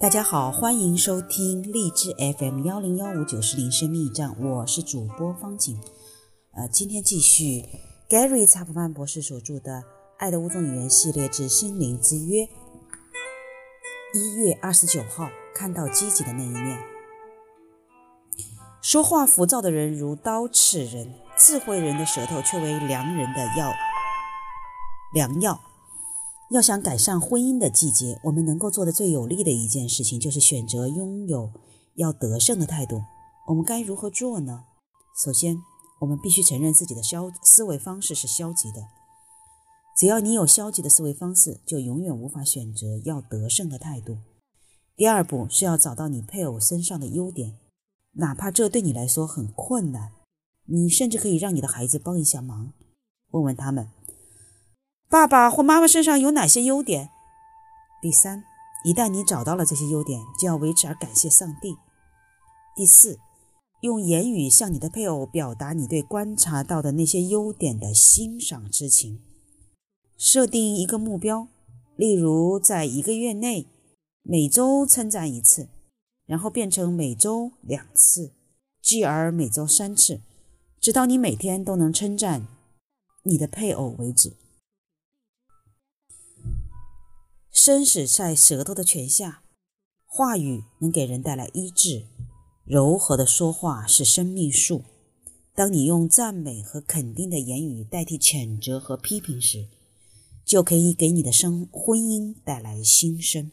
大家好，欢迎收听荔枝 FM 幺零幺五九四零生命驿站，我是主播方景。呃，今天继续 Gary 查普曼博士所著的《爱的五种语言》系列之心灵之约。一月二十九号，看到积极的那一面。说话浮躁的人如刀刺人，智慧人的舌头却为良人的药良药。要想改善婚姻的季节，我们能够做的最有力的一件事情，就是选择拥有要得胜的态度。我们该如何做呢？首先，我们必须承认自己的消思维方式是消极的。只要你有消极的思维方式，就永远无法选择要得胜的态度。第二步是要找到你配偶身上的优点，哪怕这对你来说很困难，你甚至可以让你的孩子帮一下忙，问问他们。爸爸或妈妈身上有哪些优点？第三，一旦你找到了这些优点，就要为此而感谢上帝。第四，用言语向你的配偶表达你对观察到的那些优点的欣赏之情。设定一个目标，例如在一个月内每周称赞一次，然后变成每周两次，继而每周三次，直到你每天都能称赞你的配偶为止。生死在舌头的泉下，话语能给人带来医治。柔和的说话是生命树。当你用赞美和肯定的言语代替谴责和批评时，就可以给你的生婚姻带来新生。